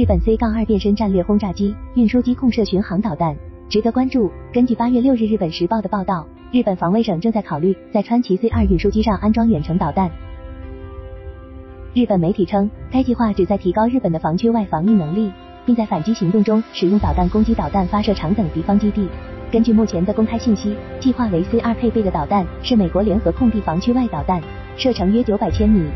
日本 C 杠二变身战略轰炸机、运输机控射巡航导弹，值得关注。根据八月六日日本时报的报道，日本防卫省正在考虑在川崎 C 二运输机上安装远程导弹。日本媒体称，该计划旨在提高日本的防区外防御能力，并在反击行动中使用导弹攻击导弹发射场等敌方基地。根据目前的公开信息，计划为 C 二配备的导弹是美国联合空地防区外导弹，射程约九百千米。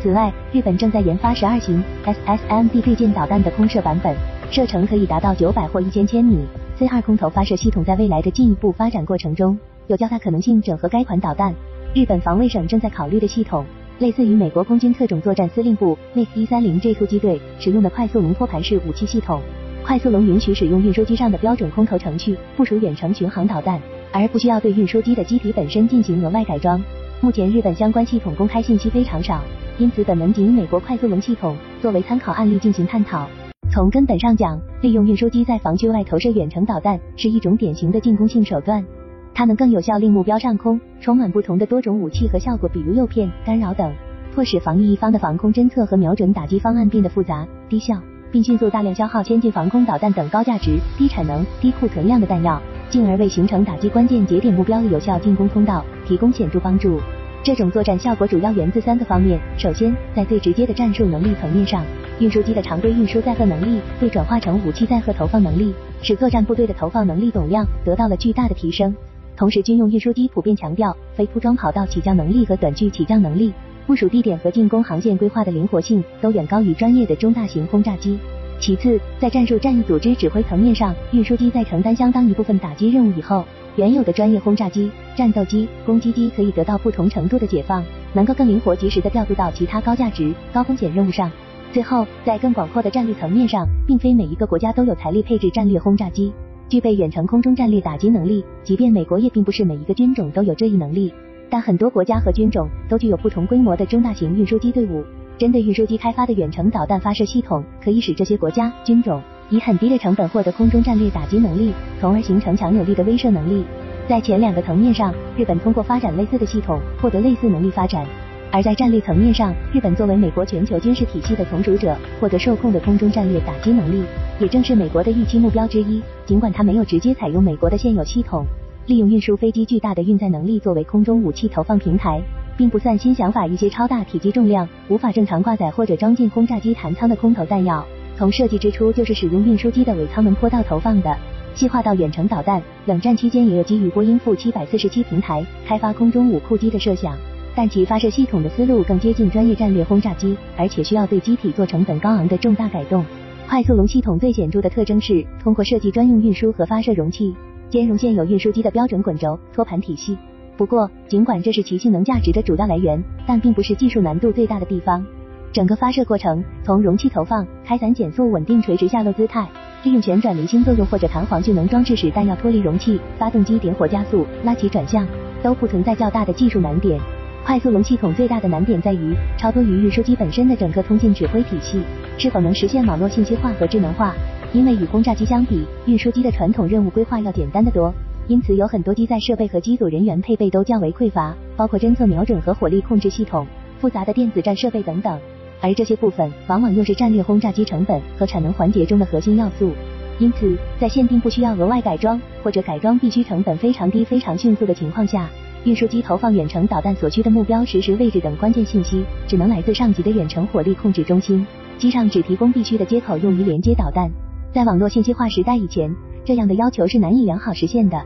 此外，日本正在研发十二型 SSMD 对舰导弹的空射版本，射程可以达到九百或一千千米。C 二空投发射系统在未来的进一步发展过程中，有较大可能性整合该款导弹。日本防卫省正在考虑的系统。类似于美国空军特种作战司令部 MiG-130J 突击队使用的快速龙托盘式武器系统。快速龙允许使用运输机上的标准空投程序部署远程巡航导弹，而不需要对运输机的机体本身进行额外改装。目前日本相关系统公开信息非常少，因此本文仅以美国快速龙系统作为参考案例进行探讨。从根本上讲，利用运输机在防区外投射远程导弹是一种典型的进攻性手段。它能更有效令目标上空充满不同的多种武器和效果，比如诱骗、干扰等，迫使防御一方的防空侦测和瞄准打击方案变得复杂、低效，并迅速大量消耗先进防空导弹等高价值、低产能、低库存量的弹药，进而为形成打击关键节点目标的有效进攻通道提供显著帮助。这种作战效果主要源自三个方面：首先，在最直接的战术能力层面上，运输机的常规运输载荷能力被转化成武器载荷投放能力，使作战部队的投放能力总量得到了巨大的提升。同时，军用运输机普遍强调非铺装跑道起降能力和短距起降能力，部署地点和进攻航线规划的灵活性都远高于专业的中大型轰炸机。其次，在战术战役组织指挥层面上，运输机在承担相当一部分打击任务以后，原有的专业轰炸机、战斗机、攻击机可以得到不同程度的解放，能够更灵活及时的调度到其他高价值、高风险任务上。最后，在更广阔的战略层面上，并非每一个国家都有财力配置战略轰炸机。具备远程空中战略打击能力，即便美国也并不是每一个军种都有这一能力，但很多国家和军种都具有不同规模的中大型运输机队伍。针对运输机开发的远程导弹发射系统，可以使这些国家军种以很低的成本获得空中战略打击能力，从而形成强有力的威慑能力。在前两个层面上，日本通过发展类似的系统，获得类似能力发展。而在战略层面上，日本作为美国全球军事体系的从属者，获得受控的空中战略打击能力，也正是美国的预期目标之一。尽管它没有直接采用美国的现有系统，利用运输飞机巨大的运载能力作为空中武器投放平台，并不算新想法。一些超大体积、重量无法正常挂载或者装进轰炸机弹舱的空投弹药，从设计之初就是使用运输机的尾舱门坡道投放的。细化到远程导弹，冷战期间也有基于波音负七百四十七平台开发空中五库机的设想。但其发射系统的思路更接近专业战略轰炸机，而且需要对机体做成本高昂的重大改动。快速龙系统最显著的特征是通过设计专用运输和发射容器，兼容现有运输机的标准滚轴托盘体系。不过，尽管这是其性能价值的主要来源，但并不是技术难度最大的地方。整个发射过程，从容器投放、开伞减速、稳定垂直下落姿态，利用旋转离心作用或者弹簧聚能装置使弹药脱离容器，发动机点火加速、拉起转向，都不存在较大的技术难点。快速龙系统最大的难点在于超多于运输机本身的整个通信指挥体系是否能实现网络信息化和智能化。因为与轰炸机相比，运输机的传统任务规划要简单得多，因此有很多机载设备和机组人员配备都较为匮乏，包括侦测瞄准和火力控制系统、复杂的电子战设备等等。而这些部分往往又是战略轰炸机成本和产能环节中的核心要素。因此，在限定不需要额外改装或者改装必须成本非常低、非常迅速的情况下。运输机投放远程导弹所需的目标实时位置等关键信息，只能来自上级的远程火力控制中心，机上只提供必须的接口用于连接导弹。在网络信息化时代以前，这样的要求是难以良好实现的。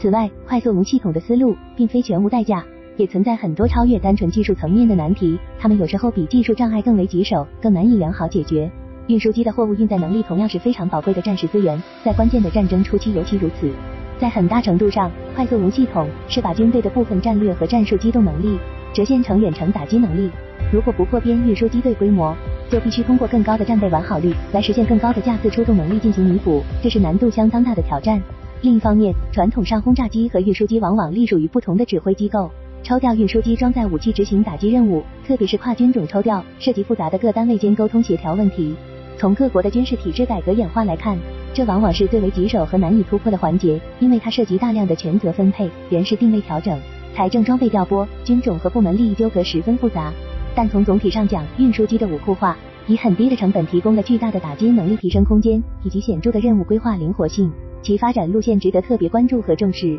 此外，快速无系统的思路并非全无代价，也存在很多超越单纯技术层面的难题，它们有时候比技术障碍更为棘手，更难以良好解决。运输机的货物运载能力同样是非常宝贵的战时资源，在关键的战争初期尤其如此。在很大程度上，快速无系统是把军队的部分战略和战术机动能力折现成远程打击能力。如果不扩编运输机队规模，就必须通过更高的战备完好率来实现更高的架次出动能力进行弥补，这是难度相当大的挑战。另一方面，传统上轰炸机和运输机往往隶属于不同的指挥机构，抽调运输机装载武器执行打击任务，特别是跨军种抽调，涉及复杂的各单位间沟通协调问题。从各国的军事体制改革演化来看。这往往是最为棘手和难以突破的环节，因为它涉及大量的权责分配、人事定位调整、财政装备调拨、军种和部门利益纠葛，十分复杂。但从总体上讲，运输机的武库化以很低的成本提供了巨大的打击能力提升空间以及显著的任务规划灵活性，其发展路线值得特别关注和重视。